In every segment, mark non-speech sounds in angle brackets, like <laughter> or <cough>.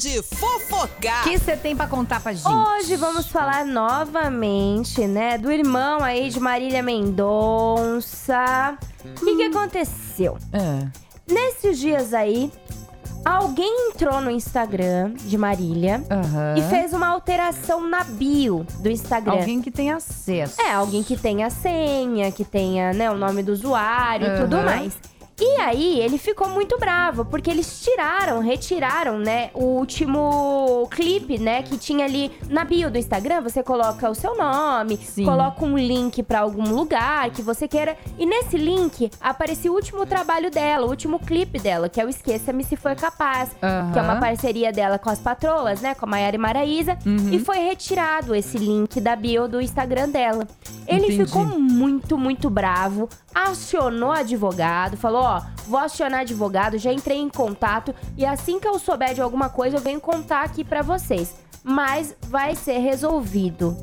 de fofocar. O que você tem pra contar pra gente? Hoje vamos falar novamente, né, do irmão aí de Marília Mendonça. O que, que aconteceu? É. Nesses dias aí, alguém entrou no Instagram de Marília Aham. e fez uma alteração na bio do Instagram. Alguém que tem acesso. É, alguém que tenha senha, que tenha, né, o nome do usuário e tudo Aham. mais. E aí, ele ficou muito bravo, porque eles tiraram, retiraram, né, o último clipe, né, que tinha ali na bio do Instagram. Você coloca o seu nome, Sim. coloca um link pra algum lugar que você queira. E nesse link aparecia o último trabalho dela, o último clipe dela, que é o Esqueça-me Se For Capaz. Que é uma parceria dela com as patroas, né, com a Maiara e Maraísa. Uhum. E foi retirado esse link da bio do Instagram dela. Ele Entendi. ficou muito, muito bravo, acionou advogado, falou: Ó, vou acionar advogado, já entrei em contato e assim que eu souber de alguma coisa eu venho contar aqui pra vocês. Mas vai ser resolvido.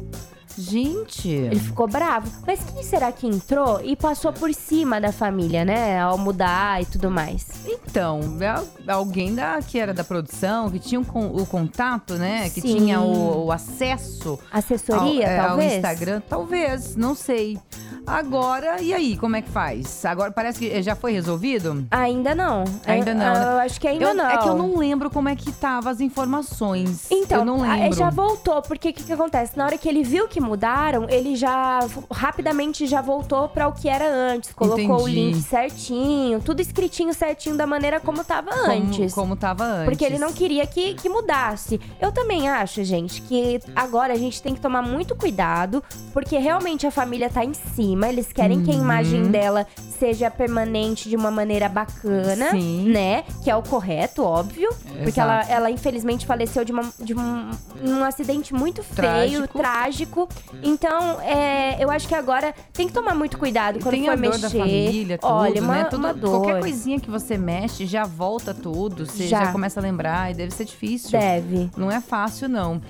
Gente. Ele ficou bravo. Mas quem será que entrou e passou por cima da família, né? Ao mudar e tudo mais. Então, é alguém da, que era da produção, que tinha o, con- o contato, né? Que Sim. tinha o, o acesso Assessoria, ao, é, ao talvez? Instagram. Talvez, não sei. Agora, e aí, como é que faz? Agora parece que já foi resolvido? Ainda não. Ainda Eu- não, né? Eu acho que ainda Eu- não. É que eu não lembro como é que tava as informações. Então, eu não a- lembro. já voltou, porque o que, que acontece? Na hora que ele viu que mudaram, ele já rapidamente já voltou para o que era antes. Colocou o Entendi. link certinho, tudo escritinho certinho da maneira como tava como, antes. como tava antes. Porque ele não queria que, que mudasse. Eu também acho, gente, que agora a gente tem que tomar muito cuidado, porque realmente a família tá em cima. Eles querem que a Uhum. imagem dela seja permanente de uma maneira bacana, Sim. né? Que é o correto, óbvio. Porque ela, ela infelizmente faleceu de, uma, de um, um acidente muito feio, Trágico. trágico. Então, é, eu acho que agora tem que tomar muito cuidado quando Tem for a dor mexer. da família, tudo, Olha, uma, né? Tudo, uma dor. Qualquer coisinha que você mexe, já volta tudo. Você Já. já, começa a lembrar e deve ser difícil. Deve. Não é fácil, não.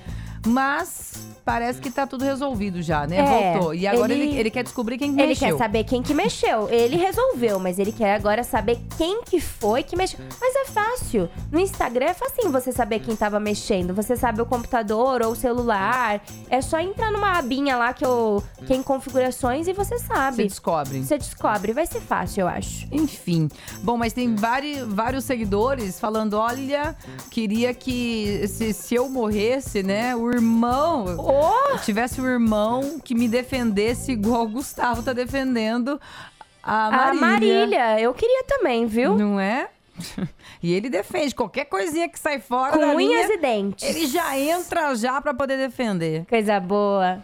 Mas parece que tá tudo resolvido já, né? É, Voltou. E agora ele... ele- ele quer descobrir quem que Ele mexeu. quer saber quem que mexeu. Ele resolveu, mas ele quer agora saber quem que foi que mexeu. Mas fácil. No Instagram é facinho você saber quem tava mexendo. Você sabe o computador ou o celular. É só entrar numa abinha lá que eu que é em configurações e você Você sabe. descobre. Você descobre. Vai ser fácil, eu acho. Enfim. Bom, mas tem vari, vários seguidores falando: olha, queria que se, se eu morresse, né, o irmão. Oh! Tivesse um irmão que me defendesse igual o Gustavo tá defendendo a A Marília. Marília, eu queria também, viu? Não é? <laughs> E ele defende qualquer coisinha que sai fora Com da unhas linha, e dentes. ele já entra já pra poder defender. Coisa boa.